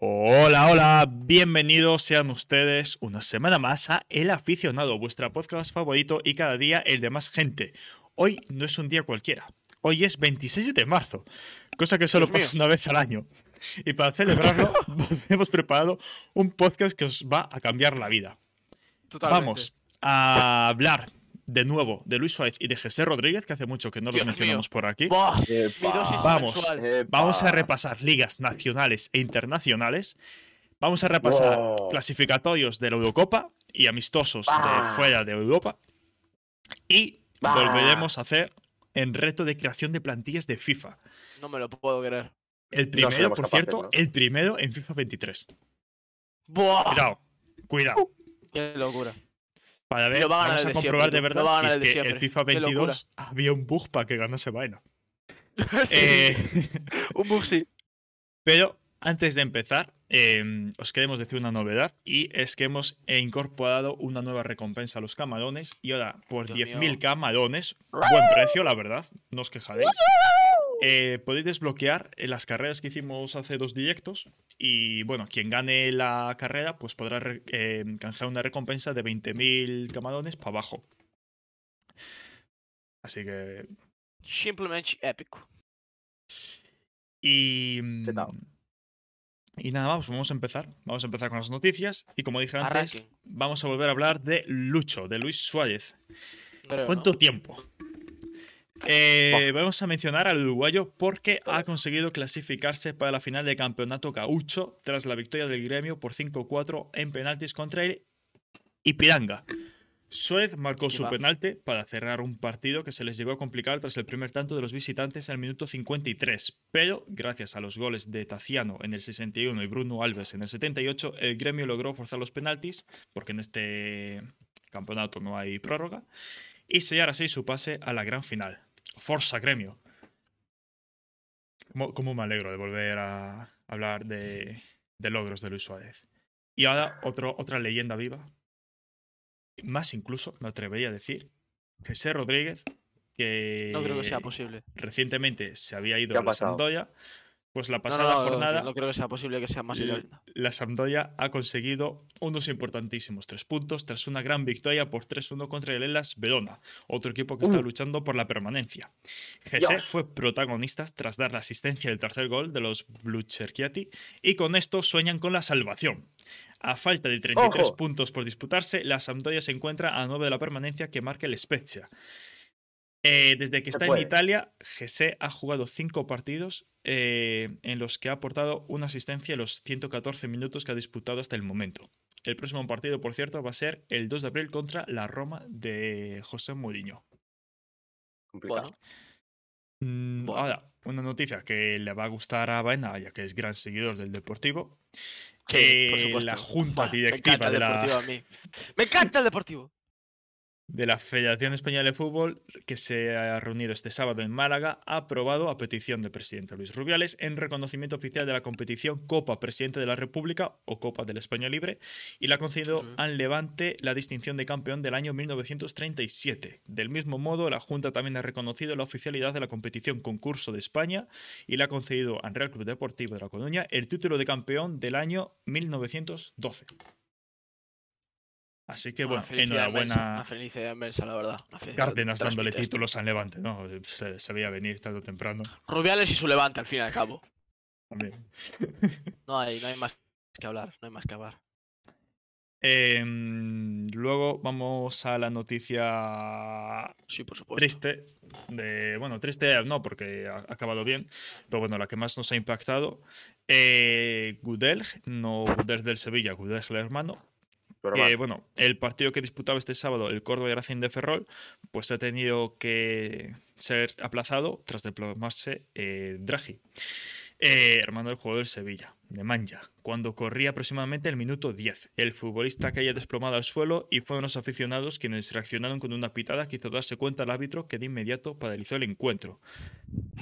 Hola, hola, bienvenidos sean ustedes una semana más a El Aficionado, vuestra podcast favorito y cada día el de más gente. Hoy no es un día cualquiera, hoy es 26 de marzo, cosa que solo Dios mío. pasa una vez al año. Y para celebrarlo hemos preparado un podcast que os va a cambiar la vida. Totalmente. Vamos a hablar de nuevo de Luis Suárez y de José Rodríguez, que hace mucho que no los mencionamos mío. por aquí. Vamos. Vamos a repasar ligas nacionales e internacionales. Vamos a repasar Wow. clasificatorios de la Eurocopa y amistosos de fuera de Europa. Y Bah. volveremos a hacer en reto de creación de plantillas de FIFA. No me lo puedo creer. El primero, por cierto, ¿no? el primero en FIFA 23. Buah, Cuidado, cuidado. qué locura. Para ver, va a vamos a comprobar de verdad si es que siempre. el FIFA Qué locura. 22 había un bug para que ganase vaina. Sí, Eh, un bug sí. Pero antes de empezar, eh, os queremos decir una novedad y es que hemos incorporado una nueva recompensa a los camarones y ahora por Dios 10.000 mío. camarones, buen precio la verdad, no os quejaréis, eh, podéis desbloquear eh, las carreras que hicimos hace dos directos y bueno, quien gane la carrera pues podrá eh, canjear una recompensa de 20.000 camarones para abajo. Así que Simplemente épico. Y. Mm, Y nada más, pues vamos a empezar. Vamos a empezar con las noticias. Y como dije antes, vamos a volver a hablar de Lucho, de Luis Suárez. ¿Cuánto ¿no? tiempo? Eh, vamos a mencionar al uruguayo porque ha conseguido clasificarse para la final del campeonato gaucho tras la victoria del gremio por 5-4 en penaltis contra el Ipiranga. Suez marcó su penalti para cerrar un partido que se les llegó a complicar tras el primer tanto de los visitantes al minuto 53, pero gracias a los goles de Taciano en el 61 y Bruno Alves en el 78, el gremio logró forzar los penaltis, porque en este campeonato no hay prórroga, y sellar así su pase a la gran final. Forza Gremio. Cómo, cómo me alegro de volver a hablar de, de logros de Luis Suárez. Y ahora otro, otra leyenda viva. Más incluso, me atrevería a decir, José Rodríguez, que No creo que sea posible. recientemente se había ido ¿Qué ha a la? Sampdoria. Pues la pasada no, no, jornada No creo que sea posible que sea más L- leyenda. la Sampdoria ha conseguido unos importantísimos tres puntos tras una gran victoria por 3-1 contra el Hellas Verona, otro equipo que está Uh. luchando por la permanencia. Jesse fue protagonista tras dar la asistencia del tercer gol de los Blucherchiati y con esto sueñan con la salvación. A falta de 33 Ojo. puntos por disputarse, la Sampdoria se encuentra a 9 de la permanencia que marca el Spezia. Eh, desde que está en. Italia, Jesse ha jugado cinco partidos eh, en los que ha aportado una asistencia en los 114 minutos que ha disputado hasta el momento. El próximo partido, por cierto, va a ser el 2 de abril contra la Roma de José Mourinho. Complicado. Mm, Bueno. Ahora, una noticia que le va a gustar a Baena, ya que es gran seguidor del Deportivo. sí, Eh, por supuesto. la junta directiva Me encanta el de la- deportivo a mí. Me encanta el deportivo. De la Federación Española de Fútbol, que se ha reunido este sábado en Málaga, ha aprobado, a petición del presidente Luis Rubiales, en reconocimiento oficial de la competición Copa Presidente de la República o Copa del Español Libre, y le ha concedido al Levante la distinción de campeón del año 1937. Del mismo modo, la Junta también ha reconocido la oficialidad de la competición Concurso de España y le ha concedido al Real Club Deportivo de La Coruña el título de campeón del año 1912. Así que bueno, Una enhorabuena. inmensa, Una felicidad inmensa, la verdad. Cárdenas dándole títulos al Levante, ¿no? Se, se veía venir tarde o temprano. Rubiales y su levante, al fin y al cabo. También. No hay, no hay más que hablar. No hay más que hablar. Em, luego vamos a la noticia Sí, por supuesto. triste. De, bueno, triste no, porque ha acabado bien, pero bueno, la que más nos ha impactado. Eh, Gudelj, no Gudelj del Sevilla, Gudelj el hermano, Pero que vale. bueno, el partido que disputaba este sábado el Córdoba y Racing de Ferrol, pues ha tenido que ser aplazado tras diplomarse eh, Draghi, eh, hermano del jugador del Sevilla, de Manja, cuando corría aproximadamente el minuto 10. El futbolista caía desplomado al suelo y fueron los aficionados quienes reaccionaron con una pitada que hizo darse cuenta al árbitro que de inmediato paralizó el encuentro.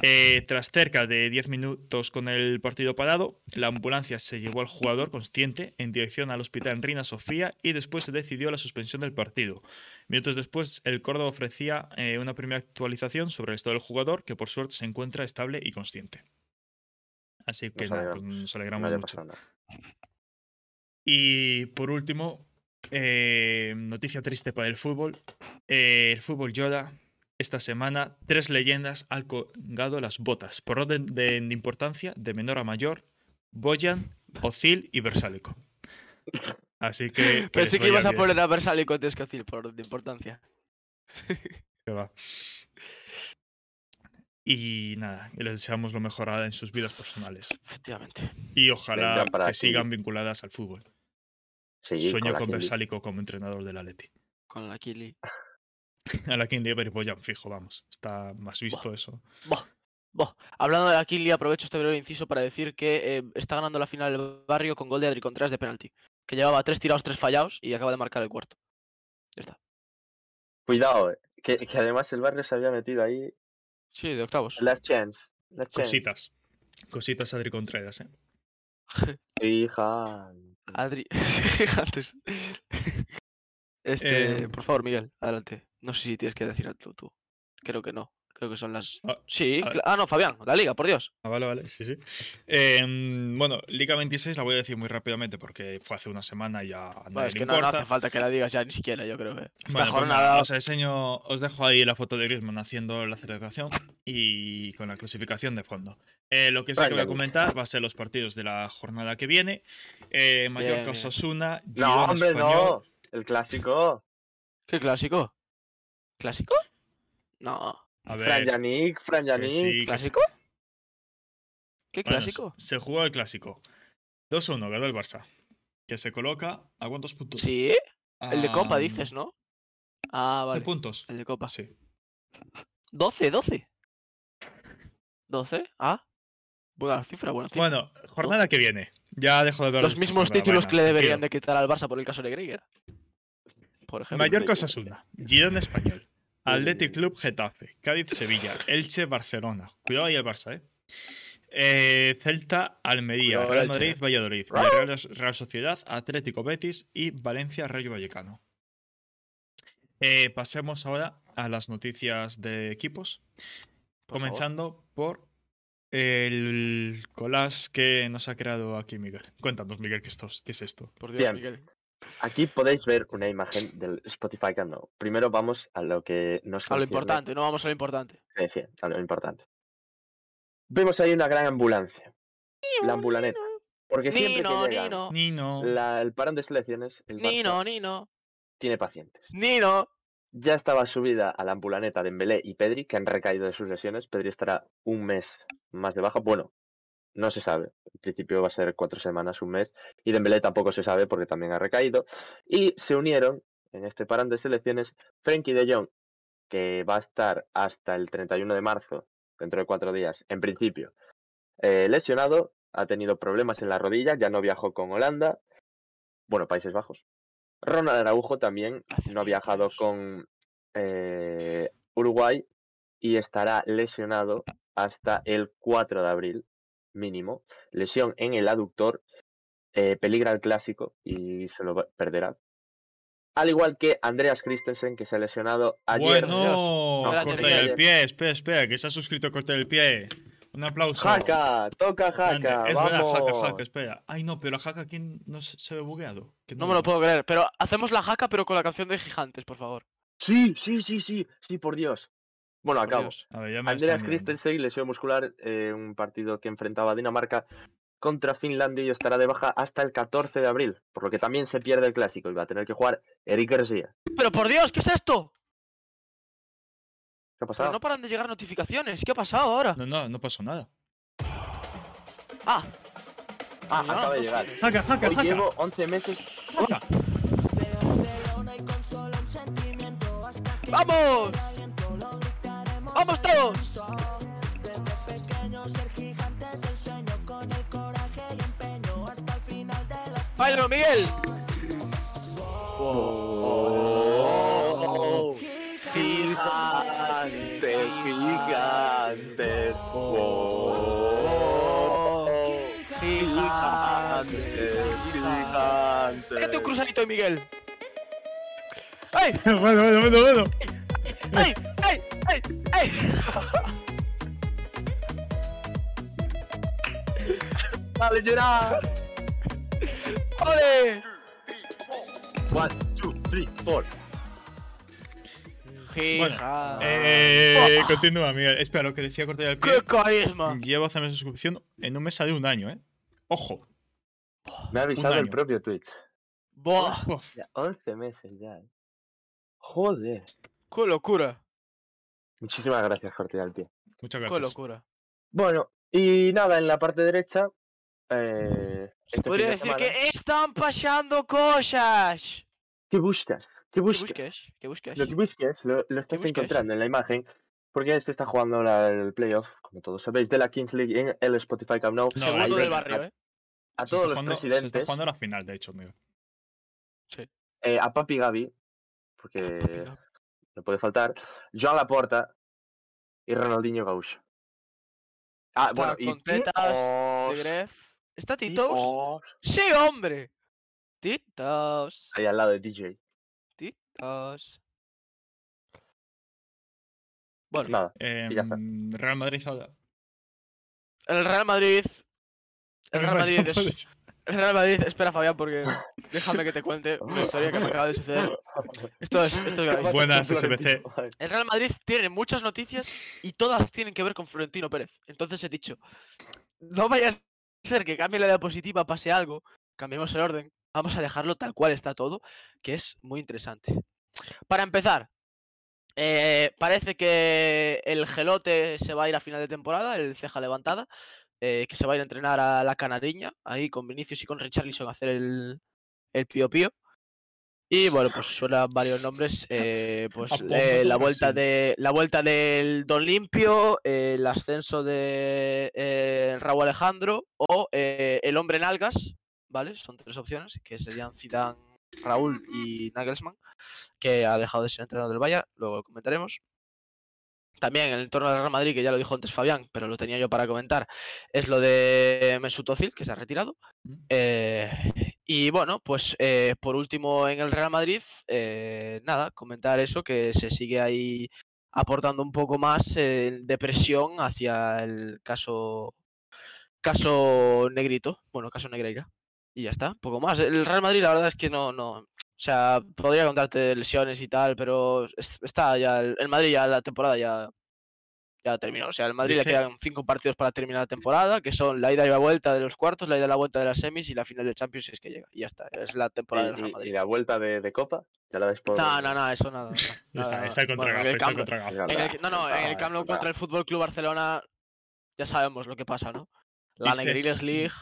Eh, tras cerca de 10 minutos con el partido parado, la ambulancia se llevó al jugador consciente en dirección al hospital Reina Sofía y después se decidió la suspensión del partido. Minutos después, el Córdoba ofrecía eh, una primera actualización sobre el estado del jugador, que por suerte se encuentra estable y consciente. Así que Nos pues nos No alegramos mucho. nada. Y por último, eh, noticia triste para el fútbol. Eh, el fútbol llora. Esta semana, tres leyendas han colgado las botas, por orden de, de importancia, de menor a mayor, Boyan, Ozil y Versálico. Así que... Pensé que ibas a poner a Versálico antes que Ozil, por orden de importancia. que va. Y nada, y les deseamos lo mejor en sus vidas personales. Efectivamente. Y ojalá que aquí. sigan vinculadas al fútbol. Sí, Sueño con Kili. Versálico como entrenador del Atleti. Con la Kili. A la King Lieber y Boyan fijo, vamos. Está más visto eso. Boh, hablando de la Kili, aprovecho este breve inciso para decir que eh, está ganando la final del barrio con gol de Adri Contreras de penalti. Que llevaba tres tirados, tres fallados y acaba de marcar el cuarto. Ya está. Cuidado, eh, que, que además el barrio se había metido ahí. Sí, de octavos. Last chance. Last chance. Cositas. Cositas Adri Contreras, ¿eh? Hija. Adri. Antes. Este, Eh, por favor, Miguel, adelante. No sé si tienes que decir algo tú. Creo que no. Creo que son las. Ah, Sí, ah, no, Fabián, la liga, por Dios. Ah, vale, vale, sí, sí. Em, bueno, Liga 26 la voy a decir muy rápidamente porque fue hace una semana y ya a nadie Bueno, es le que no, hace falta que la digas ya ni siquiera, yo creo que. Esta Bueno, pues jornada. nada, os enseño, os dejo ahí la foto de Griezmann haciendo la celebración y con la clasificación de fondo. Eh, lo que sí que voy a comentar va a ser los partidos de la jornada que viene. Eh, Mallorca bien. Osasuna, No, hombre, Español. no. El clásico. ¿Qué clásico? ¿Clásico? No. A Fran ver, Yannick, Fran que Yannick. sí. ¿Clásico? ¿Qué Bueno, clásico? se se jugó el clásico. 2-1, ganó el Barça. Que se coloca a cuántos puntos? Sí, el de Copa A, dices, ¿no? Ah, ¿De vale. puntos? El de Copa. Sí. 12, 12. 12, ah. Buena cifra, buena cifra. Bueno, jornada que viene. Ya dejo de hablar Los de mismos títulos que le deberían tranquilo. de quitar al Barça por el caso de Greiger. Por ejemplo. Mallorca Osasuna, Girona Español, Athletic Club Getafe, Cádiz Sevilla, Elche Barcelona. Cuidado ahí el Barça, ¿eh? Eh, Celta Almería, Cuidado, Real. Madrid Valladolid, Real, Real Sociedad, Atlético Betis y Valencia Rayo Vallecano. Eh, pasemos ahora a las noticias de equipos, Por favor. comenzando por el collage que nos ha creado aquí Miguel. Cuéntanos, Miguel, ¿qué, esto, qué es esto? Por Dios, Bien. Miguel. Aquí podéis ver una imagen del Spotify Countdown. Primero vamos a lo que nos A lo importante, no vamos a lo importante. Sí, sí, a lo importante. Vemos ahí una gran ambulancia. La ambulaneta. Porque siempre Nino, que llega Nino. Nino. la- el parón de selecciones, el Barça Nino, Nino. tiene pacientes. Nino. Ya estaba subida a la ambulaneta Dembélé y Pedri, que han recaído de sus lesiones. Pedri estará un mes más de baja. Bueno, no se sabe. En principio va a ser cuatro semanas, un mes. Y Dembélé tampoco se sabe porque también ha recaído. Y se unieron en este parón de selecciones Frenkie de Jong, que va a estar hasta el 31 de marzo, dentro de cuatro días, en principio, eh, lesionado. Ha tenido problemas en la rodilla, ya no viajó con Holanda. Bueno, Países Bajos. Ronald Araujo también no ha viajado con eh, Uruguay y estará lesionado hasta el 4 de abril, mínimo. Lesión en el aductor, eh, peligra el clásico y se lo perderá. Al igual que Andreas Christensen, que se ha lesionado ayer. Bueno, Dios. corta el pie, espera, espera, que se ha suscrito corta el pie. Un aplauso. Jaca, toca. Jaca, Es vamos. verdad, jaca, jaca, espera. Ay, no, pero la jaca aquí no se ve bugueado. Que No me lo puedo creer. Pero hacemos la jaca, pero con la canción de Gigantes, por favor. Sí, sí, sí, sí, sí, por Dios. Bueno, acabo. A ver, ya me Andreas mirando. Christensen, lesión muscular, eh, un partido que enfrentaba a Dinamarca contra Finlandia y estará de baja hasta el 14 de abril, por lo que también se pierde el clásico y va a tener que jugar Eric García. Pero por Dios, ¿qué es esto? ¿Qué ha Pero pasado? no paran de llegar notificaciones. ¿Qué ha pasado ahora? No, no, no pasó nada. Ah. Ah, no, acaba de no llegar. sé. Jaca, jaca, Hoy jaca. llevo 11 meses. jaca. ¡Vamos! ¡Vamos todos! ¡Bailo, Miguel! Oh, gigantes, gigantes. Oh, gigantes, gigantes. ¡Déjate un cruzadito de Miguel! ¡Ay! bueno, bueno, bueno, bueno. ¡Dale, Gerard! ¡Ole! One, two, three, four. Hija. Eh, continúa, Miguel. Espera, lo que decía Corte del ¡Qué Pie. carisma! Llevo hace meses de suscripción. En un mes sale un año, ¿eh? Ojo. Me ha avisado el propio Twitch. ¡Buah! Ya, 11 meses ya. eh. Joder. ¡Qué locura! Muchísimas gracias, Corte al pie. Muchas ¡Qué gracias. locura! Bueno, y nada, en la parte derecha. Eh, este podría decir semana- que están pasando cosas. ¿Qué buscas? ¿Qué ¿Qué buscas? busques? ¿Qué busques? Lo que busques lo, lo estás busques? encontrando en la imagen. Porque se está jugando la- el playoff, como todos sabéis, de la Kings League en el Spotify Camp Nou. No, Segundo ahí del barrio, a, ¿eh? a Se todos los jugando, se está presidentes, jugando la final, de hecho, Miguel. eh, a Papi Gaby, porque no puede faltar, Joan Laporta y Ronaldinho Gaucho. Ah, Está bueno, y de Gref. ¿Está Titos? Titos, ¡Sí, hombre! Titos. Ahí al lado de DJ. Titos. Bueno, Nada, Eh, Y ya está. Real Madrid ahora. el Real Madrid. El Real Madrid es. El Real Madrid, espera Fabián, porque déjame que te cuente una historia que me acaba de suceder. Esto es, esto es gravísimo. Buenas, SBC. El Real Madrid tiene muchas noticias y todas tienen que ver con Florentino Pérez. Entonces he dicho, no vaya a ser que cambie la diapositiva, pase algo, cambiemos el orden, vamos a dejarlo tal cual está todo, que es muy interesante. Para empezar, eh, parece que el gelote se va a ir a final de temporada, el ceja levantada, eh, que se va a ir a entrenar a la Canariña, ahí con Vinicius y con Richarlison a hacer el, el pío pío. Y bueno, pues suenan varios nombres, eh, pues eh, la vuelta de la vuelta del Don Limpio, eh, el ascenso de Raúl Alejandro o el hombre en algas, ¿vale? Son tres opciones que serían Zidane, Raúl y Nagelsmann, que ha dejado de ser entrenador del Bayern, luego lo comentaremos. También en el entorno del Real Madrid, que ya lo dijo antes Fabián, pero lo tenía yo para comentar, es lo de Mesut Özil, que se ha retirado. Mm. Eh, y bueno, pues eh, por último en el Real Madrid, eh, nada, comentar eso, que se sigue ahí aportando un poco más eh, de presión hacia el caso caso Negrito, bueno, caso Negreira. Y ya está, poco más. El Real Madrid, la verdad es que no, no. O sea, podría contarte lesiones y tal, pero es- está ya. El Madrid ya la temporada ya, ya terminó. O sea, al Madrid Dice- le quedan cinco partidos para terminar la temporada, que son la ida y la vuelta de los cuartos, la ida y la vuelta de las semis y la final de Champions si es que llega. Y ya está. Es la temporada del Y, Real y- y Madrid. la vuelta de, de Copa, ya la después. No, no, no, eso nada. está, el Bueno, está en el- no, no, en el Camp Nou contra el Fútbol Club Barcelona ya sabemos lo que pasa, ¿no? La Dices- Negriles League.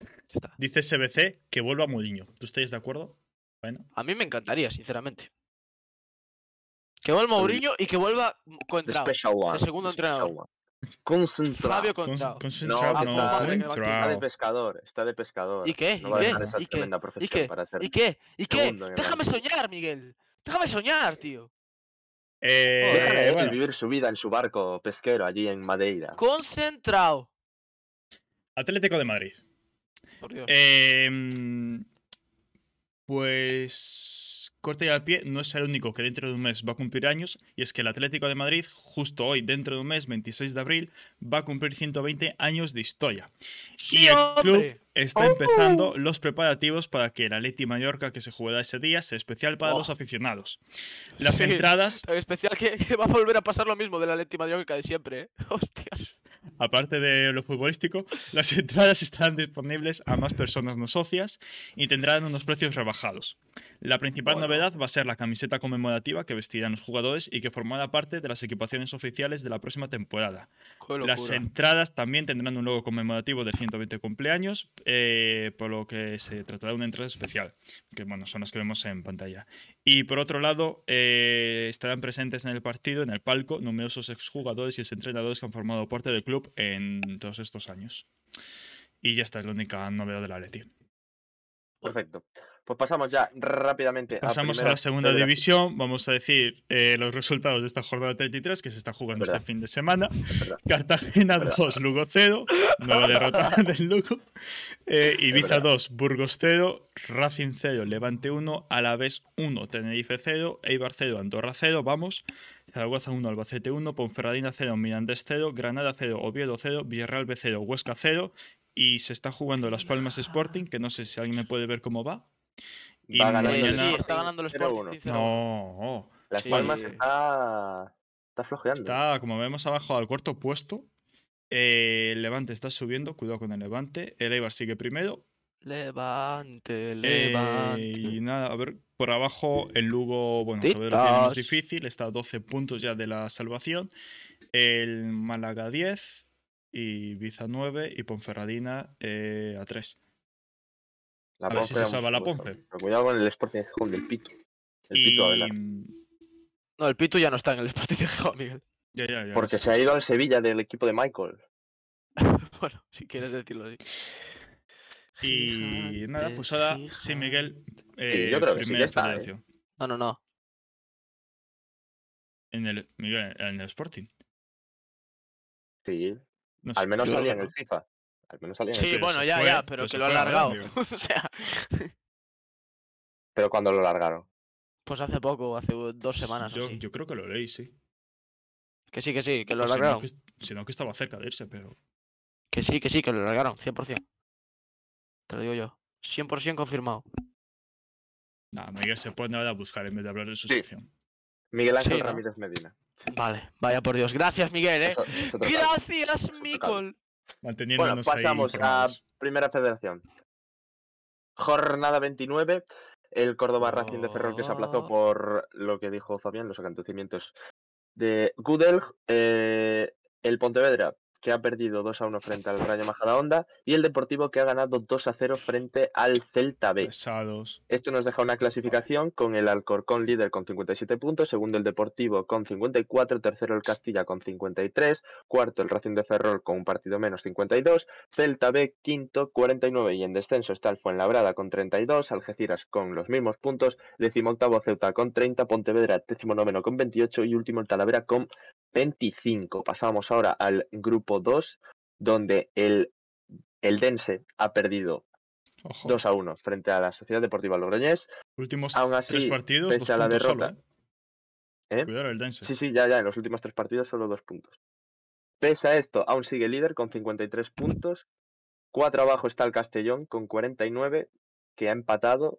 Ya está. Dice SBC que vuelva a Mourinho. ¿Tú estáis de acuerdo? Bueno, A mí me encantaría, sinceramente. Que vuelva Mourinho y que vuelva Contrao. one. segundo entrenador. Concentrado. Fabio con, Contrao. concentrado, No, no, a Está de pescador, está de pescador. ¿Y qué? No ¿Y va a qué? dejar esa ¿Y qué? tremenda ¿Y profesión qué? para ser ¿Y qué? ¿Y qué? el Déjame soñar, Miguel. Déjame soñar, tío. Eh, Déjale bueno, vivir su vida en su barco pesquero allí en Madeira. Concentrado. Atlético de Madrid. Por Dios. Eh, pues corte y al pie no es el único que dentro de un mes va a cumplir años y es que el Atlético de Madrid justo hoy dentro de un mes 26 de abril va a cumplir 120 años de historia ¡Sí, y el club está empezando los preparativos para que el Atleti Mallorca que se jugará ese día sea especial para Oh. los aficionados las Sí. entradas En especial que, que va a volver a pasar lo mismo de la Leti Mallorca de siempre, ¿eh? Hostia. Aparte de lo futbolístico, las entradas estarán disponibles a más personas no socias y tendrán unos precios rebajados. La principal Bueno. novedad va a ser la camiseta conmemorativa que vestirán los jugadores y que formará parte de las equipaciones oficiales de la próxima temporada. Las entradas también tendrán un logo conmemorativo del 120 cumpleaños, eh, por lo que se tratará de una entrada especial, que bueno, son las que vemos en pantalla. Y por otro lado, eh, estarán presentes en el partido, en el palco, numerosos exjugadores y exentrenadores que han formado parte del club en todos estos años. Y ya está, es la única novedad de la Leti. Perfecto. Pues pasamos ya rápidamente Pasamos a, primera la segunda federación. división. Vamos a decir eh, los resultados de esta jornada 33 que se está jugando Verdad. este fin de semana. Cartagena Verdad. 2, Lugo 0. Nueva derrota del Lugo. Eh, Ibiza 2, Burgos 0. Racing 0, Levante 1. Alavés 1, Tenerife 0. Eibar 0, Andorra 0. Vamos. Zaragoza 1, Albacete 1. Ponferradina 0, Mirandés 0. Granada 0, Oviedo 0. Villarreal B 0, Huesca 0. Y se está jugando Las Palmas Sporting, que no sé si alguien me puede ver cómo va. Y Va ganando el sí, mañana- está ganando el 0-1. Sporting. 0-1. No, Las Sí. Palmas está, está flojeando. está, como vemos abajo, al cuarto puesto. Eh, el Levante está subiendo, cuidado con el Levante. El Eibar sigue primero. Levante, Eh, levante. y nada, a ver, por abajo el Lugo, bueno, vez lo tiene más difícil, está a 12 puntos ya de la salvación. El Málaga 10 y Ibiza 9 y Ponferradina eh, a 3. La a ver si Ponce se salva la. Ponce. Pero cuidado con el Sporting de Gijón del Pito. El Y Pito Avelar. No, el Pitu ya no está en el Sporting de Gijón, Miguel. ya, ya, ya, Porque sí. se ha ido al Sevilla del equipo de Michael. Bueno, si quieres decirlo así. Y nada, pues ahora sí, Miguel, eh, yo creo que sí primera que está, ¿eh? No, no, no. En el, Miguel, en el Sporting. Sí. No sé. Al menos salía en el FIFA. Al menos salía en el Sí, bueno, ya, fue, ya, pero que lo ha fue, a ver, alargado. o sea, Pero cuando lo largaron. pues hace poco, hace dos semanas o Yo, así. yo creo que lo leí, sí. Que sí, que sí, que lo O si no, alargaron. que, si no, que estaba cerca de irse, pero. Que sí, que sí, que lo largaron, 100%. Te lo digo yo. 100% confirmado. Nada, Miguel se pone ahora a buscar en vez de hablar de su Sí. sección. Miguel Ángel Sí, ¿no? Ramírez Medina. Vale, vaya por Dios. Gracias, Miguel, eh. Eso- eso total. Gracias. Micol. Manteniéndonos Bueno, pasamos ahí a. Primera Federación. Jornada 29. El Córdoba Racing de Ferrol que se aplazó Oh. por lo que dijo Fabián, los acontecimientos de Gudel. Eh, el Pontevedra que ha perdido 2 a 1 frente al Rayo Majadahonda. Y el Deportivo que ha ganado 2 a 0 frente al Celta B. Pesados. Esto nos deja una clasificación con el Alcorcón líder con 57 puntos, segundo el Deportivo con 54, tercero el Castilla con 53, cuarto el Racing de Ferrol con un partido menos 52, Celta B quinto 49 y en descenso está el Fuenlabrada con 32, Algeciras con los mismos puntos, decimoctavo Ceuta con 30, Pontevedra décimo noveno con 28 y último el Talavera con 25. Pasamos ahora al grupo 2 donde el el Dense ha perdido Ojo. 2 a 1 frente a la Sociedad Deportiva Logroñés. Últimos Aún tres así, partidos, pese dos a la puntos solo, derrota- ¿eh? ¿Eh? Cuidado el Dense. Sí, sí, ya, ya, en los últimos tres partidos solo dos puntos. Pese a esto, aún sigue líder con 53 puntos. Cuatro abajo está el Castellón con 49, que ha empatado.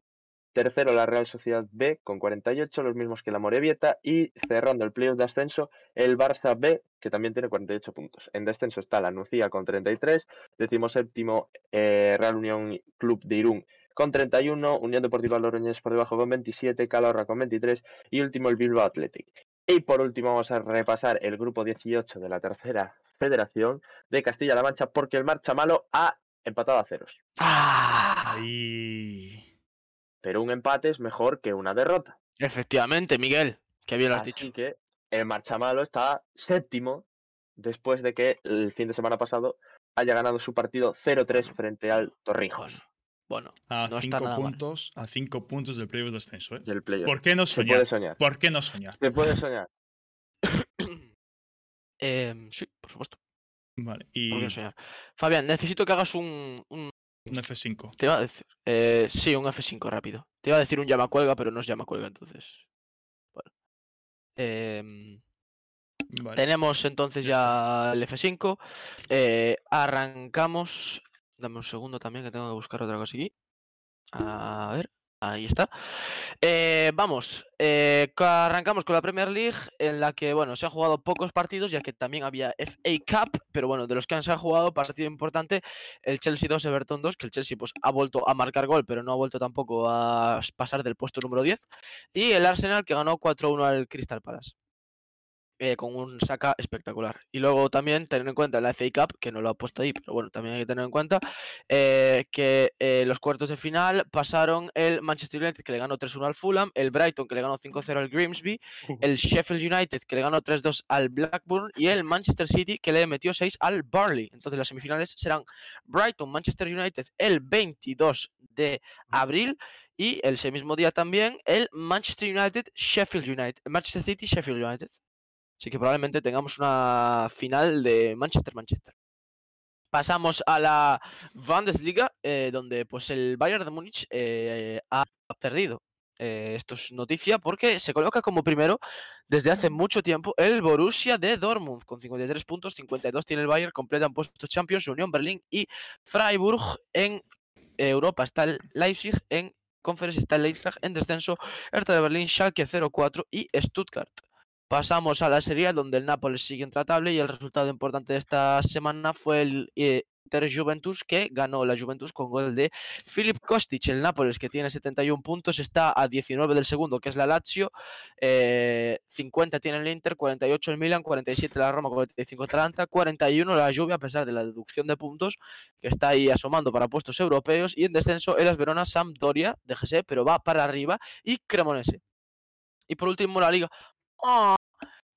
Tercero la Real Sociedad B con 48, los mismos que la Morevieta. Y cerrando el playoff de ascenso, el Barça B, que también tiene 48 puntos. En descenso está la Nucía con 33, decimoséptimo eh, Real Unión Club de Irún con 31, Unión Deportiva Logroñés por debajo con 27, Calahorra con 23 y último el Bilbao Athletic. Y por último vamos a repasar el grupo 18 de la tercera federación de Castilla-La Mancha porque el Marcha Malo ha empatado a ceros. Ah, Ahí. Pero un empate es mejor que una derrota. efectivamente, Miguel. Qué bien lo has Así dicho. que el Marcha Malo está séptimo después de que el fin de semana pasado haya ganado su partido 0-3 frente al Torrijos Bueno. A No cinco mal. puntos, a cinco puntos del playoff de descenso, ¿eh? del playoff. ¿Por qué no Se soñar? puede soñar. ¿Por qué no soñar? Se puede soñar. Em, sí, por supuesto. Vale, ¿por y qué no soñar? Fabián, necesito que hagas un, un- un F5. Te iba a decir. eh, sí, un F5 rápido. Te iba a decir un llama cuelga, pero no es llama cuelga, entonces. Bueno. Em, Vale. Tenemos entonces ya ya el F5. eh, arrancamos. Dame un segundo también que tengo que buscar otra cosa aquí. A ver, ahí está. Eh, vamos, eh, ca- arrancamos con la Premier League, en la que bueno, se han jugado pocos partidos, ya que también había FA Cup, pero bueno, de los que han se han jugado, partido importante, el Chelsea 2, Everton 2, que el Chelsea pues ha vuelto a marcar gol, pero no ha vuelto tampoco a pasar del puesto número 10, y el Arsenal que ganó 4-1 al Crystal Palace eh, con un saca espectacular. Y luego también tener en cuenta la FA Cup, que no lo ha puesto ahí, pero bueno, también hay que tener en cuenta eh, que eh, los cuartos de final pasaron el Manchester United que le ganó 3-1 al Fulham, el Brighton que le ganó 5-0 al Grimsby, el Sheffield United que le ganó 3-2 al Blackburn y el Manchester City que le metió 6 al Burnley. Entonces las semifinales serán Brighton, Manchester United el 22 de abril y ese mismo día también el Manchester United, Sheffield United, Manchester City, Sheffield United. Así que probablemente tengamos una final de Manchester-Manchester. Pasamos a la Bundesliga, eh, donde pues el Bayern de Múnich eh, ha perdido. eh, esto es noticia porque se coloca como primero desde hace mucho tiempo el Borussia de Dortmund con 53 puntos, 52 tiene el Bayern, completan puestos Champions, Unión Berlín y Freiburg en Europa está el Leipzig en Conference está el Eintracht en descenso, Hertha de Berlín, Schalke 0-4 y Stuttgart. Pasamos a la serie donde el Nápoles sigue intratable y el resultado importante de esta semana fue el eh, Inter Juventus que ganó la Juventus con gol de Filip Kostic. El Nápoles que tiene 71 puntos está a 19 del segundo que es la Lazio, eh, 50 tiene el Inter, 48 el Milan, 47 la Roma, 45 Atalanta, 41 la Juve a pesar de la deducción de puntos que está ahí asomando para puestos europeos y en descenso el Verona Sampdoria, déjese, pero va para arriba y Cremonese. Y por último la Liga. ¡Ah!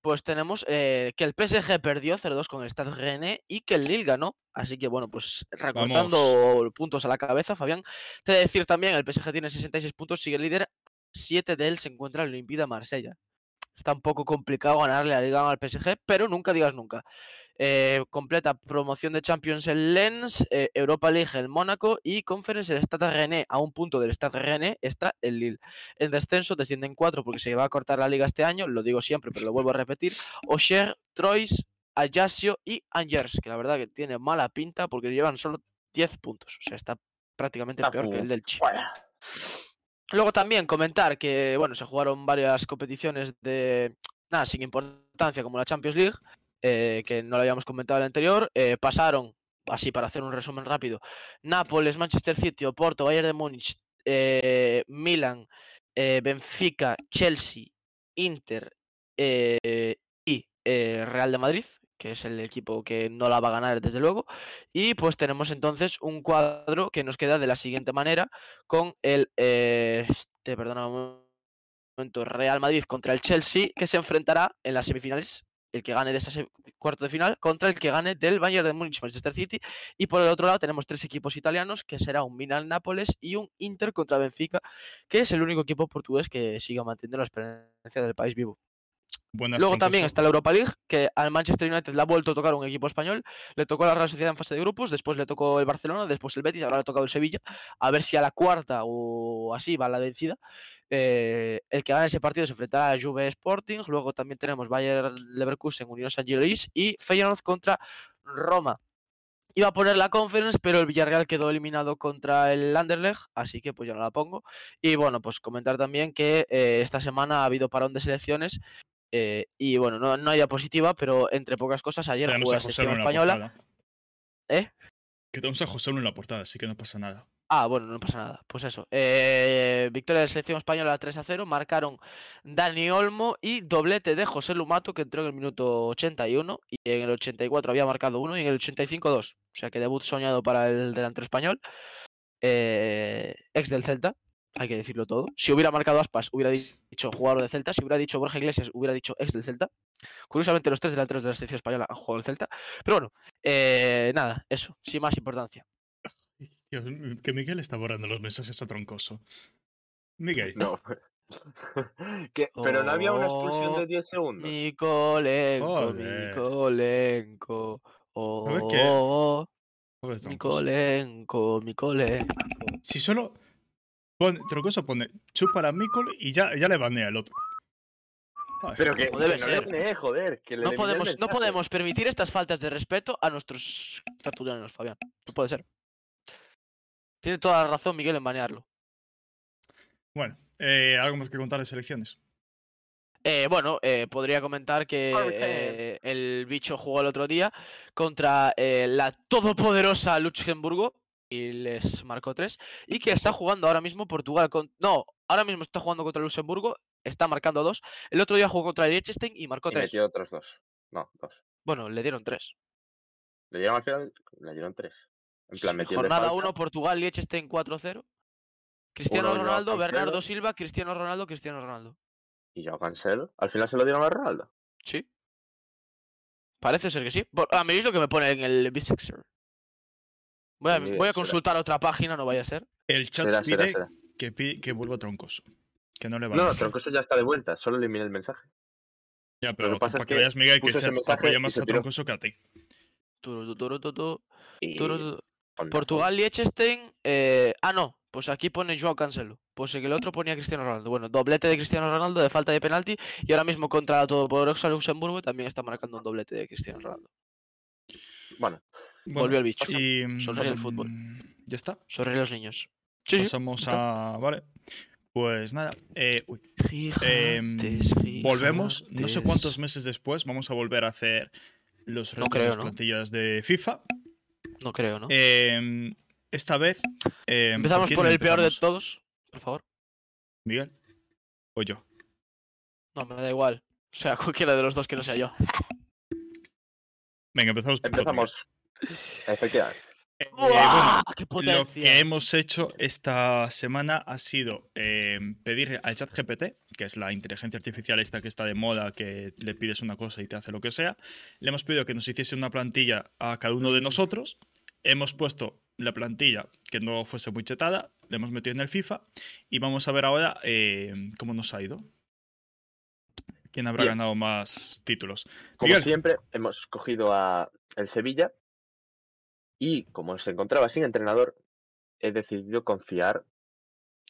Pues tenemos eh, que el PSG perdió 0-2 con el Stade Rennais y que el Lille ganó. Así que bueno, pues recortando puntos a la cabeza, Fabián. Te he de decir también, el PSG tiene 66 puntos, sigue el líder. 7 de él se encuentra el de Marsella está un poco complicado ganarle a Liga al PSG, pero nunca digas nunca. Eh, completa promoción de Champions el Lens, eh, Europa League el Mónaco y Conference el Stade René. A un punto del Stade René está el Lille. En descenso descienden cuatro porque se va a cortar la liga este año, lo digo siempre, pero lo vuelvo a repetir. Auxerre, Troyes, Ajaccio y Angers, que la verdad que tiene mala pinta porque llevan solo 10 puntos. O sea, está prácticamente peor que el del Chi. Luego también comentar que, bueno, se jugaron varias competiciones de, nada, sin importancia, como la Champions League, eh, que no lo habíamos comentado en el anterior. Eh, pasaron, así para hacer un resumen rápido, Nápoles, Manchester City, Oporto, Bayern de Múnich, eh, Milan, Benfica, Chelsea, Inter y Real de Madrid que es el equipo que no la va a ganar desde luego. Y pues tenemos entonces un cuadro que nos queda de la siguiente manera con el eh, este, perdona momento, Real Madrid contra el Chelsea que se enfrentará en las semifinales el que gane de ese cuarto de final contra el que gane del Bayern de Múnich Manchester City y por el otro lado tenemos tres equipos italianos que será un Milan Nápoles y un Inter contra Benfica que es el único equipo portugués que siga manteniendo la experiencia del país vivo. Luego también está la Europa League, que al Manchester United le ha vuelto a tocar un equipo español. Le tocó la Real Sociedad en fase de grupos, después le tocó el Barcelona, después el Betis, ahora le ha tocado el Sevilla. A ver si a la cuarta o así va la vencida. Eh, el que gane ese partido se enfrentará a Juve Sporting. Luego también tenemos Bayern Leverkusen, Unión San Gilois y Feyenoord contra Roma. Iba a poner la conference, pero el Villarreal quedó eliminado contra el Anderlecht, así que pues yo no la pongo. Y bueno, pues comentar también que eh, esta semana ha habido parón de selecciones eh, y bueno, no, no hay diapositiva, pero entre pocas cosas, ayer jugó la selección española. ¿Eh? Que tenemos a José en la portada, así que no pasa nada. Ah, bueno, no pasa nada. Pues eso. Eh, victoria de la selección española 3 a 0. Marcaron Dani Olmo y doblete de José Lumato, que entró en el minuto 81. Y en el 84 había marcado uno y en el 85 dos. O sea que debut soñado para el delantero español. Eh, ex del Celta hay que decirlo todo. Si hubiera marcado Aspas, hubiera dicho jugador de Celta. Si hubiera dicho Borja Iglesias, hubiera dicho ex del Celta. Curiosamente, los tres delanteros de la selección española han jugado el Celta. Pero bueno, eh, nada, eso, sin más importancia. que Miguel está borrando los mensajes a troncoso. Miguel. No. Pero no había una expulsión de 10 segundos. Nicolenco, Nicolenco. Oh, Nicolenco, Nicolenco. Si solo Pone, Troncoso pone chup para Mikol y ya, ya le banea el otro. Pero que, debe ser. joder, no podemos, no podemos permitir estas faltas de respeto a nuestros tertulianos, Fabián. No puede ser. Tiene toda la razón Miguel en banearlo. Bueno, eh, ¿algo más que contar de selecciones? Eh, bueno, eh, podría comentar que eh, el bicho jugó el otro día contra la todopoderosa Luxemburgo y les marcó tres. Y que está jugando ahora mismo Portugal con. No, ahora mismo está jugando contra Luxemburgo, está marcando dos. El otro día jugó contra el Liechtenstein y marcó y tres. Metió otros dos. No, dos. Bueno, le dieron tres. Le dieron al final, le dieron tres. En plan, metió Jornada 1, Portugal, Liechtenstein 4-0. Cristiano Ronaldo, Bernardo Silva, Cristiano Ronaldo, Cristiano Ronaldo. ¿Y Joao Cancelo? ¿Al final se lo dieron a Ronaldo? Sí. Parece ser que sí. A mí es lo que me pone en el Bisexer. Voy a, consultar otra página, no vaya a ser. El chat pide, Que, que vuelva Troncoso. Que no le va No, Troncoso ya está de vuelta, solo elimina el mensaje. Ya, pero para que, veas, Miguel, que el chat apoya más a Troncoso que a ti. Portugal, Liechtenstein. Eh... Ah, no. Pues aquí pone Joao Cancelo. Pues en el otro ponía Cristiano Ronaldo. Bueno, doblete de Cristiano Ronaldo de falta de penalti. Y ahora mismo contra la Todopoderosa Luxemburgo también está marcando un doblete de Cristiano Ronaldo. Bueno, Bueno, Volvió el bicho. y, Sonríe el fútbol. mm, Ya está. Sobre los niños. Sí, sí. Pasamos a. Vale. Pues nada. eh, uy, em, Gigantes, volvemos. No sé cuántos gigantes. meses después vamos a volver a hacer los No retos de creo, las ¿no? plantillas de FIFA. No creo, ¿no? Em, esta vez. em, Empezamos por el peor de todos, por favor. ¿Miguel? ¿O yo? No, me da igual. O sea, cualquiera de los dos que no sea yo. Venga, empezamos empezamos. Efectivamente. Eh, ¡Buah! ¡Qué Lo que hemos hecho esta semana ha sido eh, pedir al chat GPT, que es la inteligencia artificial esta que está de moda, que le pides una cosa y te hace lo que sea. Le hemos pedido que nos hiciese una plantilla a cada uno de nosotros. Hemos puesto la plantilla que no fuese muy chetada, le hemos metido en el FIFA y vamos a ver ahora eh, cómo nos ha ido. ¿Quién habrá Bien. ganado más títulos? Como Miguel. siempre, hemos cogido a el Sevilla y como se encontraba sin entrenador, he decidido confiar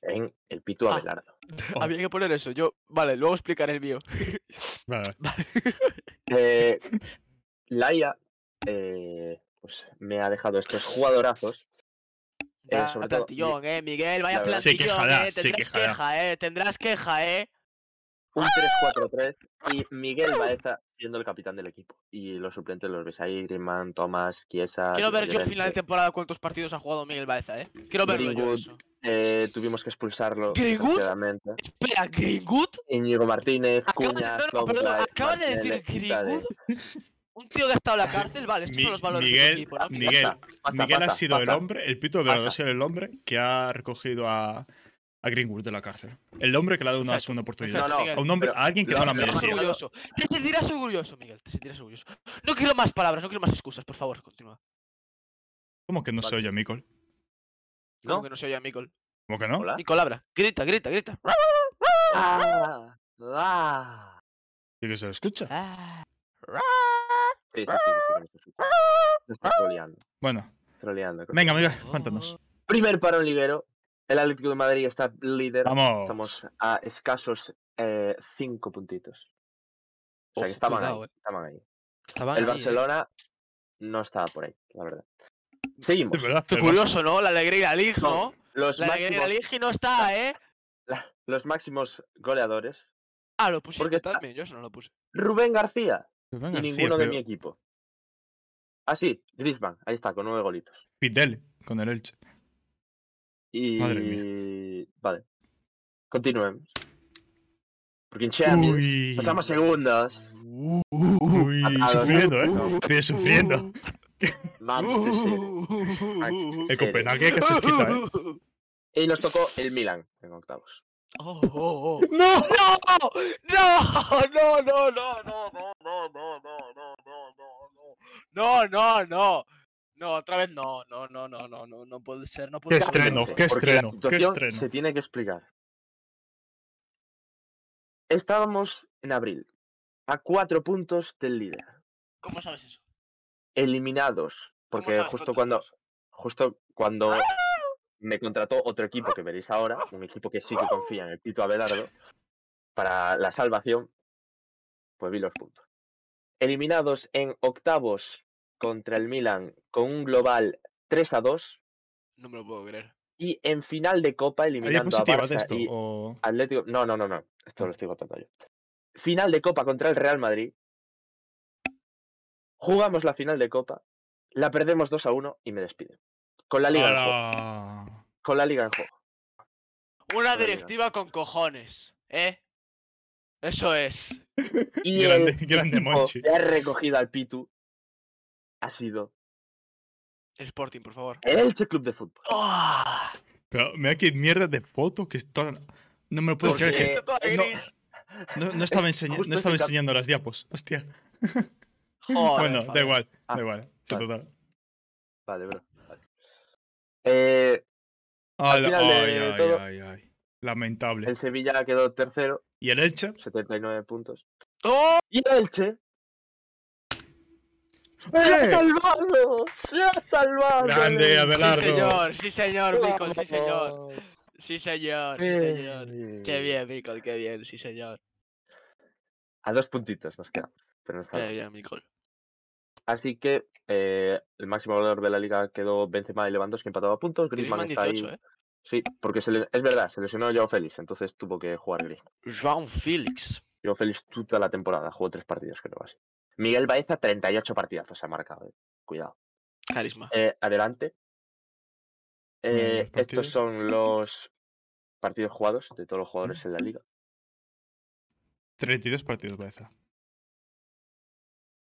en el Pitu Ah. Abelardo. Oh, Había que poner eso. Yo, vale, luego explicaré el mío. vale, vale. Eh, Laia eh, pues me ha dejado estos jugadorazos. Eh, todo, plantillón, eh, Miguel, vaya la verdad- Se plantillón, quejará, eh. se Tendrás quejará. queja, eh. Tendrás queja, eh. un 3-4-3 y Miguel Baeza siendo el capitán del equipo. Y los suplentes los ves ahí, Griezmann, Tomás, Chiesa... Quiero ver yo Llorente. final de temporada cuántos partidos ha jugado Miguel Baeza, eh. Quiero verlo yo eso. Eh, tuvimos que expulsarlo. ¿Greenwood? Espera, ¿Greenwood? Íñigo Martínez, Acabas, Cuña, no, no, perdón, Zombra, acabas de decir. Greenwood. Un tío que ha estado en la cárcel, vale, estos Mi- son los valores Miguel, tu equipo, ¿no? Miguel, Pasa, pasa, Miguel ha pasa, sido el hombre, el pito de ha sido el hombre que ha recogido a, a Greenwood de la cárcel. El hombre que le ha dado una segunda oportunidad. No, no, Miguel. a un hombre, pero a alguien que Te sentirás merecía. merecido. orgulloso. Te sentirás orgulloso, Miguel. Te sentirás orgulloso. No quiero más palabras, no quiero más excusas, por favor, continúa. ¿Cómo que no se oye, Micol? ¿Cómo ¿No? que no se oye a Micol? ¿Cómo que no? Hola. Nicolabra, grita, grita, grita. Ah, ah. Sí que se lo escucha. Ah. Sí, sí, está Bueno, troleando. venga, Miguel, cuéntanos. Primer parón liguero. El Atlético de Madrid está líder. Vamos. Estamos a escasos eh, cinco puntitos. O sea que estaban cuidado, ahí. eh. Estaban ahí. Estaban El ahí, eh. Barcelona no estaba por ahí, la verdad. Seguimos. Verdad. Qué curioso, ¿no? La alegría League, ¿no? Los La alegría máximos, League no está, ¿eh? la- los máximos goleadores. Ah, lo pusiste Porque está- también, yo eso no lo puse. Rubén García y ninguno de mi equipo. Ah, sí, Griezmann, ahí está, con nueve golitos. Fidel con el Elche. Y... Madre Vale. Continuemos. Porque en Champions Uy. pasamos segundos. Uy, Atados. sufriendo, ¿eh? Estoy sufriendo. Manchester City. El Copenhague que se quita, ¿eh? Y nos tocó el Milan en octavos. Oh, oh, oh. ¡No! ¡No! No, no, no, no, no, no, no, no, no, no, no, no, no, no, otra vez no, no, no, no, no, no, no puede ser, no puede Qué ser. estreno, qué estreno, qué estreno. Se tiene que explicar. Estábamos en abril, a cuatro puntos del líder, ¿Cómo sabes eso? eliminados, ¿Cómo porque justo cuando, justo cuando me contrató otro equipo que veréis ahora, un equipo que sí que confía en el Tito Abelardo, para la salvación, pues vi los puntos. Eliminados en octavos contra el Milan con un global 3 a 2 No me lo puedo creer. y en final de Copa ¿Hay eliminando a Barça esto? y O... Atlético. No, no, no, no. Esto lo estoy contando yo. Final de Copa contra el Real Madrid. Jugamos la final de Copa. La perdemos 2 a 1 y me despiden. Con la liga en juego. Con la liga en juego. Una directiva con cojones, ¿eh? Eso es. Y Grande- el grande que ha recogido al Pitu ha sido El Sporting, por favor. el Elche Club de Fútbol. ¡Ah! Pero mira qué mierda de foto que está. No me lo puedo creer que. Está toda no, gris. no, no estaba, Es enseña- justo no estaba ese cap- enseñando las diapos. Hostia. Joder, bueno, da Fabián. igual. Ah, Da igual. Sí, vale. total. Vale, bro. Vale. Eh, Ala, final de ay, ay, todo, ay, ay. Lamentable. el Sevilla quedó tercero, ¿Y el Elche? 79 puntos. ¡Oh! Y el Elche ¡Se ha ¡Eh! salvado! ¡Se ha salvado! Grande, el Abelardo. Sí, señor, sí, señor! Micol, sí, señor. Sí, señor, sí, señor. Qué Eh, bien, Micol, qué bien, sí, señor. A dos puntitos nos quedamos. Pero nos Qué falta. bien. Así que eh, el máximo goleador de la liga quedó Benzema y Lewandowski empatado a puntos. Griezmann, Griezmann está 18, ahí. ¿eh? Sí, porque se le- es verdad, se lesionó Joao Félix, entonces tuvo que jugar Griezmann. João Félix. Joao Félix toda la temporada, jugó tres partidos, creo así. Miguel Baeza, 38 partidazos ha marcado. eh. Cuidado. Carisma. Eh, adelante. Eh, estos son los partidos jugados de todos los jugadores en la liga. 32 partidos, Baeza.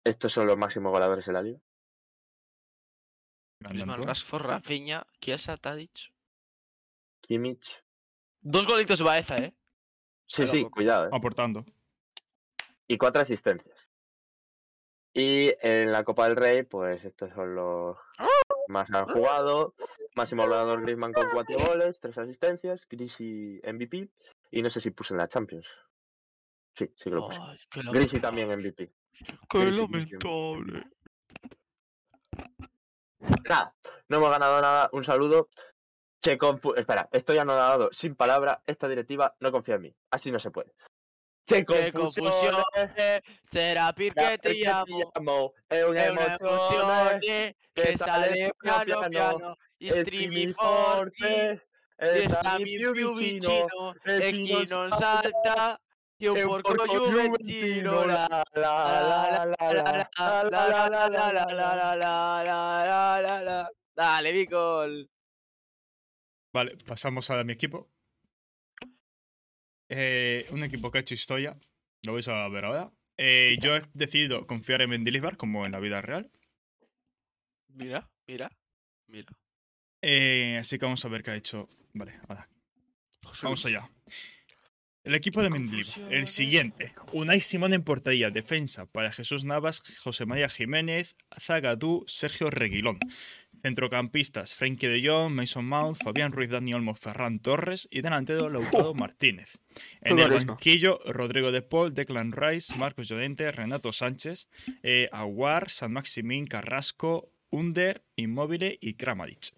Estos son los máximos goleadores de la liga. Griezmann. Rashford, Rafinha, Chiesa, Tadic. Kimmich. Dos golitos Baeza, ¿eh? Sí, Pero sí, poco. cuidado. eh. Aportando. Y cuatro asistencias. Y en la Copa del Rey, pues estos son los más han jugado. Máximo goleador Griezmann con cuatro goles, tres asistencias. Grisi MVP. Y no sé si puse en la Champions. Sí, sí que lo puse. Ay, qué Grisi también MVP. Qué Grisi, lamentable. Nada, no hemos ganado nada. Un saludo. Che confu- Espera, esto ya no lo ha dado sin palabra. Esta directiva no confía en mí. Así no se puede. Che Qué confusione, será perché ti amo. è una È una emozione emozione che sale piano piano e strimi forti, e e stammi più vicino, e e chi non salta, è un porco juventino. La la la la la la la la la la la la la la. Dale, Vicol. Vale, pasamos a mi equipo. Eh, un equipo que ha hecho historia. Lo vais a ver ahora. Eh, yo he decidido confiar en Mendilibar como en la vida real. Mira, mira, mira. Eh, así que vamos a ver qué ha hecho. Vale, ahora. Vamos allá. El equipo de Mendilibar. El siguiente. Unai Simón en portería. Defensa para Jesús Navas, José María Jiménez, Zagadú, Sergio Reguilón. Centrocampistas, Frenkie de Jong, Mason Mount, Fabián Ruiz, Dani Olmo, Ferran Torres y delantero Lautaro Martínez. En el banquillo, Rodrigo de Paul, Declan Rice, Marcos Llorente, Renato Sánchez, eh, Aguar, San Maximín, Carrasco, Under, Inmóvil y Kramaric.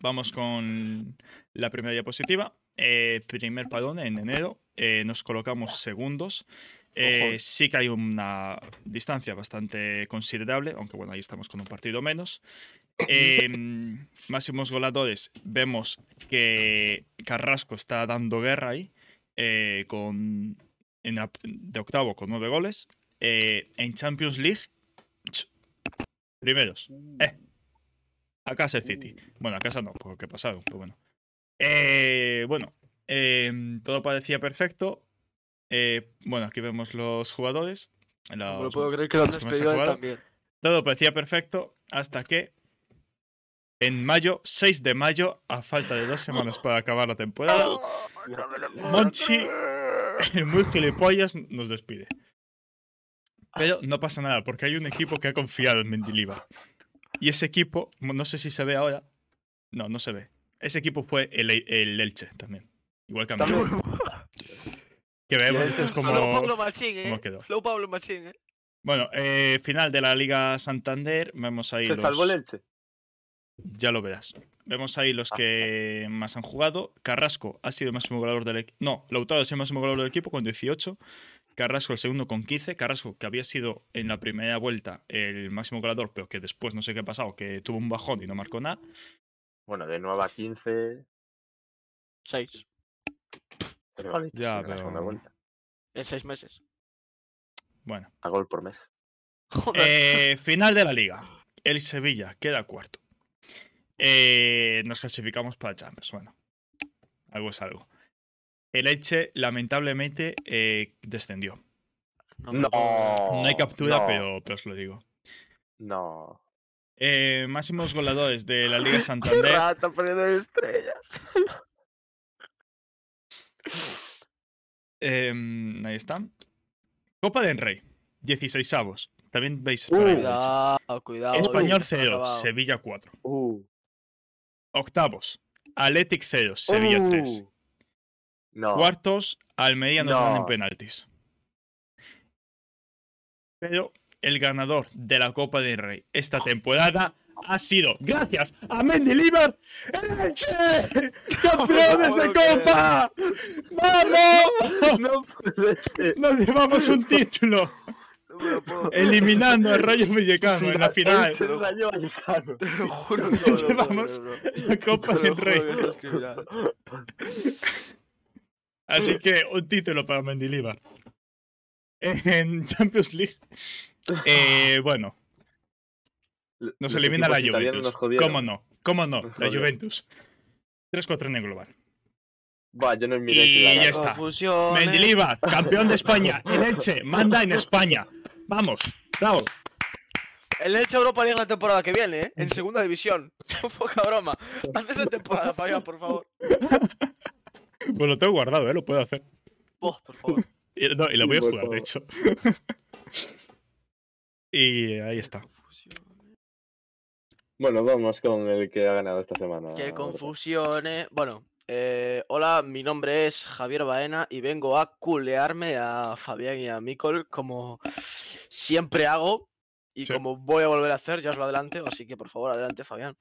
Vamos con la primera diapositiva. Eh, primer palón en enero. Eh, nos colocamos segundos. Eh, sí que hay una distancia bastante considerable, aunque bueno, ahí estamos con un partido menos. Eh, máximos goleadores, vemos que Carrasco está dando guerra ahí, eh, con, en la- de octavo con nueve goles. Eh, en Champions League, primeros. Eh, a casa el City. Bueno, a casa no, porque pasaron, pero bueno. Bueno, eh, todo parecía perfecto. Eh, bueno, aquí vemos los jugadores. No puedo creer que lo han despedido también. todo parecía perfecto hasta que en mayo, 6 de mayo, a falta de dos semanas para acabar la temporada, Monchi, muy gilipollas, nos despide. Pero no pasa nada, porque hay un equipo que ha confiado en Mendilibar. Y ese equipo, no sé si se ve ahora. No, no se ve. Ese equipo fue el, el Elche también. Igual que a mí. Que Flow Pablo Machín, eh. cómo quedó. Flow Pablo Machín, eh. Bueno, eh, final de la Liga Santander. Vemos ahí ¿Se los... salvó el Elche? Ya lo verás. Vemos ahí los que más han jugado. Carrasco ha sido el máximo goleador del equipo. No, Lautaro es el máximo goleador del equipo con 18. Carrasco el segundo con 15. Carrasco, que había sido en la primera vuelta el máximo goleador, pero que después no sé qué ha pasado, que tuvo un bajón y no marcó nada. Bueno, de 9 a 15. Seis. Pero vale, Ya, en la segunda pero- vuelta. En seis meses. Bueno. A gol por mes. Eh, final de la liga. El Sevilla queda cuarto. Eh, nos clasificamos para Champions. Bueno, algo es algo. El Elche, lamentablemente, eh, descendió. No. No hay captura, no, pero, pero os lo digo. No. Eh, máximos goleadores de la Liga Santander. Poniendo estrellas. Em, ahí están. Copa del Rey, 16 avos. También veis por ahí Uh. Cuidado, cuidado. Español Uy, 0, acabado. Sevilla 4. Uh. Octavos, Athletic 0, Sevilla 3. Uh. No. Cuartos, Almería nos ganan en No. penaltis. Pero el ganador de la Copa del Rey esta temporada ha sido, gracias a Mendilibar, el Elche, campeones de Copa. ¡Vamos! No puede ser. Nos llevamos un título, eliminando al Rayo Vallecano en la final. Elche Rayo Vallecano. Te lo juro que Nos no, no, no, llevamos no, no. la Copa del Rey. Así que un título para Mendilibar. En Champions League. eh, bueno, nos elimina la Juventus. ¿Cómo no? ¿Cómo no? La. Juventus. 3-4 en el global. Va, yo no miré Y que la ya está. Confusiones. Mendilibar, campeón de España. El Elche manda en España. Vamos, bravo. El Elche Europa League la temporada que viene, ¿eh? En segunda división. Poca broma. Haz esa temporada, Fabián, por favor. Pues lo tengo guardado, ¿eh? Lo puedo hacer. Oh, por favor. Y, no, y lo voy a jugar, de hecho. y ahí está. Bueno, vamos con el que ha ganado esta semana. Qué Borja. confusiones. Bueno, eh, hola, mi nombre es Javier Baena y vengo a culearme a Fabián y a Micol como siempre hago y Sí. como voy a volver a hacer, ya os lo adelanto, así que por favor, adelante, Fabián.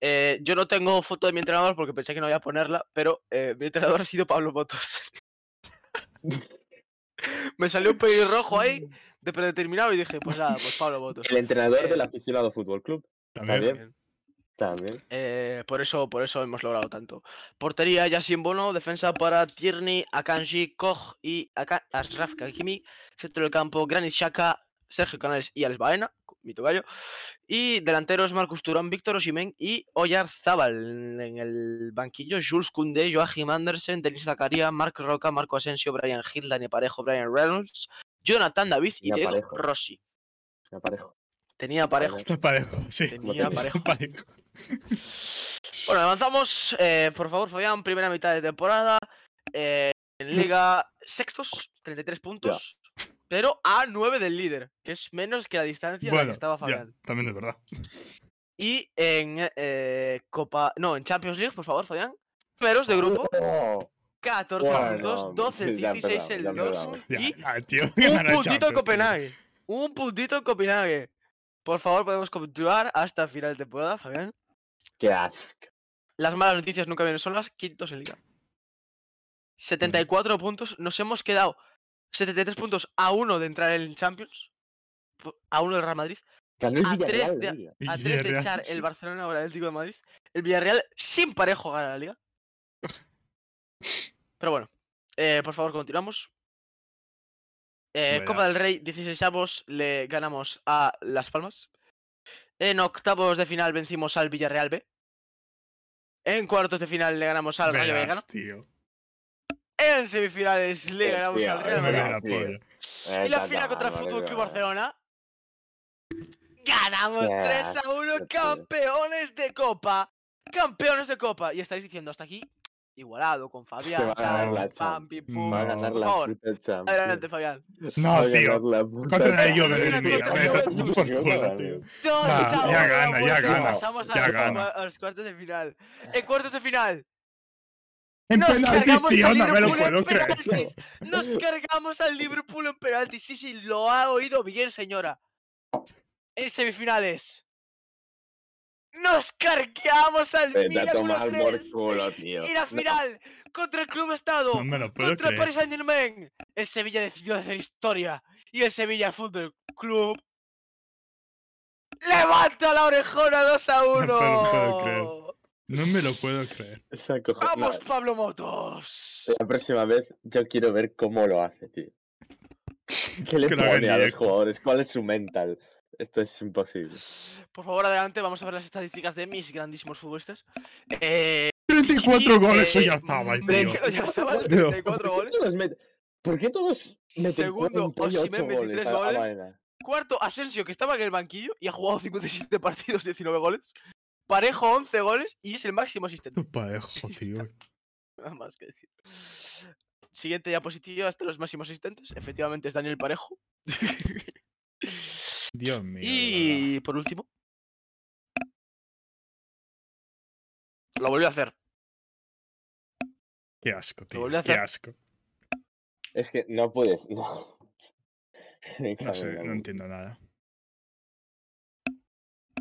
Eh, yo no tengo foto de mi entrenador porque pensé que no iba a ponerla, pero eh, mi entrenador ha sido Pablo Motos. Me salió un pelirrojo ahí de predeterminado y dije, pues nada, pues Pablo Motos. El entrenador Eh, del aficionado Fútbol Club. También. También. También. Eh, por eso, por eso hemos logrado tanto. Portería Yassin Bono, defensa para Tierney, Akanji, Koch y Aka- Ashraf Hakimi. Centro del campo, Granit Xhaka, Sergio Canales y Alex Baena, mi tocayo. Y delanteros Marcus Turán, Víctor Osimhen y Oyar Zabal. En el banquillo, Jules Koundé, Joachim Andersen, Denis Zakaria, Marc Roca, Marco Asensio, Brian Hill, Dani Parejo, Brian Reynolds, Jonathan David y Diego Aparejo. Rossi. Me aparejo. Tenía parejo. Está parejo, sí. Tenía Está parejo. parejo. Bueno, avanzamos. eh, por favor, Fabián, primera mitad de temporada. eh, en Liga sextos, 33 puntos. Pero a 9 del líder, que es menos que la distancia en la Bueno, que estaba ya, Fabián. también es verdad. Y en eh, Copa. No, en Champions League, por favor, Fabián. Primeros de grupo, Oh, 14 Bueno, puntos, 12 el ya City, 6 el empezamos, ya 2. empezamos. Ya, Y ya, tío. un puntito en Champions, tío. Copenhague. Un puntito en Copenhague. Por favor, podemos continuar hasta final de temporada, Fabián. qué asco. Las malas noticias nunca vienen solas, quintos en liga. 74 puntos, nos hemos quedado 73 puntos a uno de entrar en Champions, a uno del Real Madrid, A tres de- liga. a tres de Villarreal, echar el Barcelona o el Atlético de Madrid, el Villarreal sin parejo gana la liga. Pero bueno, eh, por favor, continuamos. Eh, Copa del. Rey, 16 avos, le ganamos a Las Palmas. En octavos de final vencimos al Villarreal B. En cuartos de final le ganamos al Rayo Vallecano. Tío. En semifinales le ganamos al Real Venga, ve Madrid. Y la final contra el Fútbol Club. Barcelona. Ganamos Ya, 3 a 1, qué polla. campeones de Copa. Campeones de Copa. Y estáis diciendo hasta aquí, igualado con Fabián. va a ganar la pam, Champions. pim, pum. Va a No. ganar Por la favor, puta Champions. adelante, Fabián. No, a tío. Contra Champions. Juve, Mira, mira, a a a ya gana, ya gana, Pasamos a, ya los, gana. a los cuartos de final. En cuartos de final. En Nos penaltis, cargamos tío, al no me lo Liverpool en puedo creer. penaltis. Nos cargamos al Liverpool en penaltis. Sí, sí, lo ha oído bien, señora. En semifinales. Nos cargamos al Vete a Milan tomar por 1-3. culo, tío. Y la No, final contra el Club Estado. No me lo puedo contra creer. Paris Saint Germain. El Sevilla decidió hacer historia. Y el Sevilla Fútbol Club. ¡Levanta la orejona 2 a 1! No me lo puedo creer. No me lo puedo creer. ¡Vamos, Pablo Motos! La próxima vez yo quiero ver cómo lo hace, tío. ¿Qué le Que pone a los jugadores? ¿Cuál es su mental? Esto es imposible. Por favor, adelante, vamos a ver las estadísticas de mis grandísimos futbolistas. Eh, 34 y, goles, eso eh, ya estaba, tío. ya estaba, Tío. 34 ¿Por qué goles. todos met- ¿Por qué todos meten Segundo, 48 Osimhen, 23 goles a- a goles. Baena? Cuarto, Asensio, que estaba en el banquillo y ha jugado 57 partidos, 19 goles. Parejo, 11 goles y es el máximo asistente. Parejo, tío. Nada más que decir. Siguiente diapositiva, hasta los máximos asistentes. Efectivamente es Daniel Parejo. Dios mío. y por último. Lo volvió a hacer. Qué asco, tío. a Qué hacer. asco. Es que no puedes. No, No sé, no entiendo nada.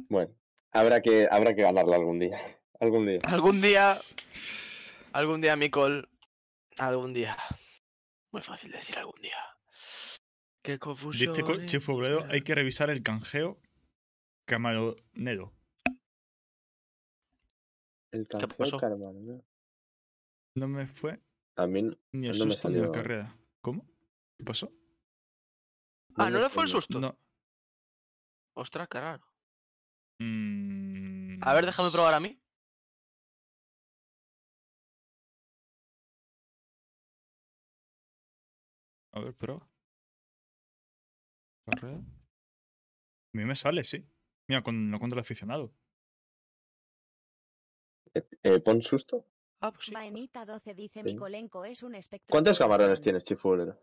Bueno, habrá que, habrá que ganarla algún día. Algún día. Algún día. Algún día, Micol. Algún día. Muy fácil decir algún día. Qué confusión. Dice en Chifo buscar. hay que revisar el canjeo camalonero. El pasó? canjeo Carvalho. No me fue También. ni el No susto ni la carrera. ¿Cómo? ¿Qué pasó? Ah, ¿no me le fue el susto? No. Ostras, qué raro. Mm, A ver, déjame probar a mí. A ver, prueba. A mí me sale, sí. Mira, con la cuenta del aficionado. Eh, eh, pon susto. Ah, pues sí. Vaenita 12 dice Sí. Mikolenko es un espectro. ¿Cuántos de camarones tienes, Chifuelero?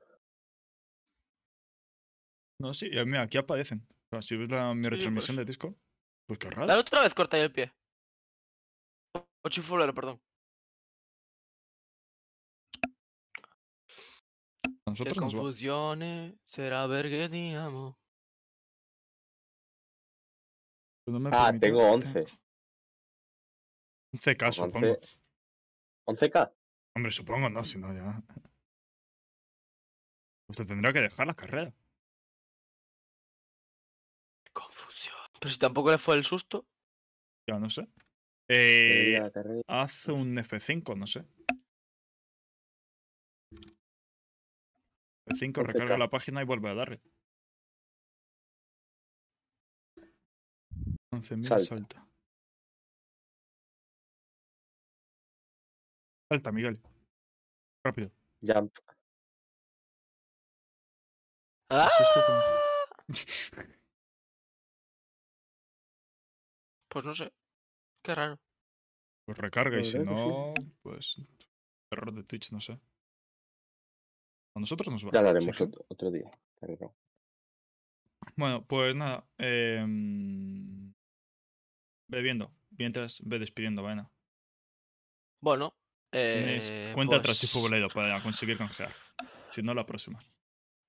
No, sí, eh, mira, aquí aparecen. O sea, si ves la, mi Sí, retransmisión pues. de Discord, pues qué raro. Dale otra vez, corta ahí el pie. O chifulero, perdón. A Qué nosotros nos confusiones será ver que te amo. Pues no me Ah, tengo que- 11. 11K, supongo. 11. 11k. Hombre, supongo, no, si no ya. Usted tendrá que dejar la carrera. Qué confusión. Pero si tampoco le fue el susto. Ya no sé. Eh, haz un F5, no sé. F5, recarga 11K. la página y vuelve a darle. 11.000 Salta. salta. Salta, Miguel. Rápido. Jump. ¡Ah! Pues no sé. Qué raro. Pues recarga y si no, pues error de Twitch, no sé. A nosotros nos va. Ya haremos que- otro, otro día. Bueno, pues nada. em, Bebiendo. Mientras ve despidiendo, vaina. Bueno. Tienes Eh, cuenta atrás, pues- Chifo Boledo, para conseguir canjear. Si no, la próxima.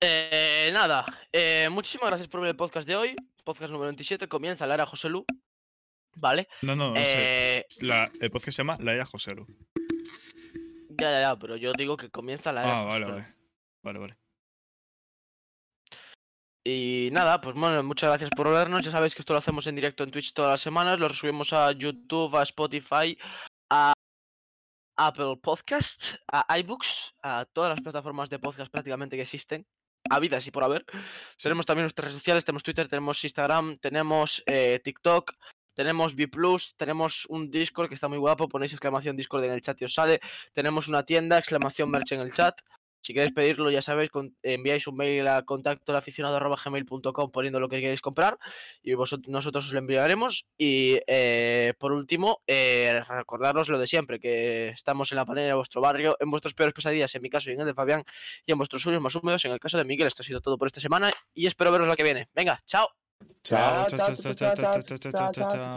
Eh, nada, eh, muchísimas gracias por ver el podcast de hoy. Podcast número 27 comienza la era José Lu. ¿Vale? No, no, no sé. Eh, La, el podcast se llama La Era Joselu. ya, ya, ya, pero yo digo que comienza la era Ah, vale, José Lu. vale. Vale, vale. Y nada, pues bueno, muchas gracias por vernos. Ya sabéis que esto lo hacemos en directo en Twitch todas las semanas. Lo subimos a YouTube, a Spotify, a Apple Podcast, a iBooks, a todas las plataformas de podcast prácticamente que existen. A vidas y por haber. Tenemos también nuestras redes sociales, tenemos Twitter, tenemos Instagram, tenemos eh, TikTok, tenemos B tenemos un Discord que está muy guapo, ponéis exclamación Discord en el chat y os sale. Tenemos una tienda, exclamación merch en el chat. Si queréis pedirlo, ya sabéis, con- enviáis un mail a contacto gmail.com poniendo lo que queréis comprar y vosotros, nosotros os lo enviaremos. Y eh, por último, eh, recordaros lo de siempre, que estamos en la panera de vuestro barrio, en vuestros peores pesadillas, en mi caso y en el de Fabián, y en vuestros sueños más húmedos, en el caso de Miguel. Esto ha sido todo por esta semana y espero veros la que viene. Venga, chao. Chao, chao, chao, chao, chao, chao, chao, chao, chao, chao.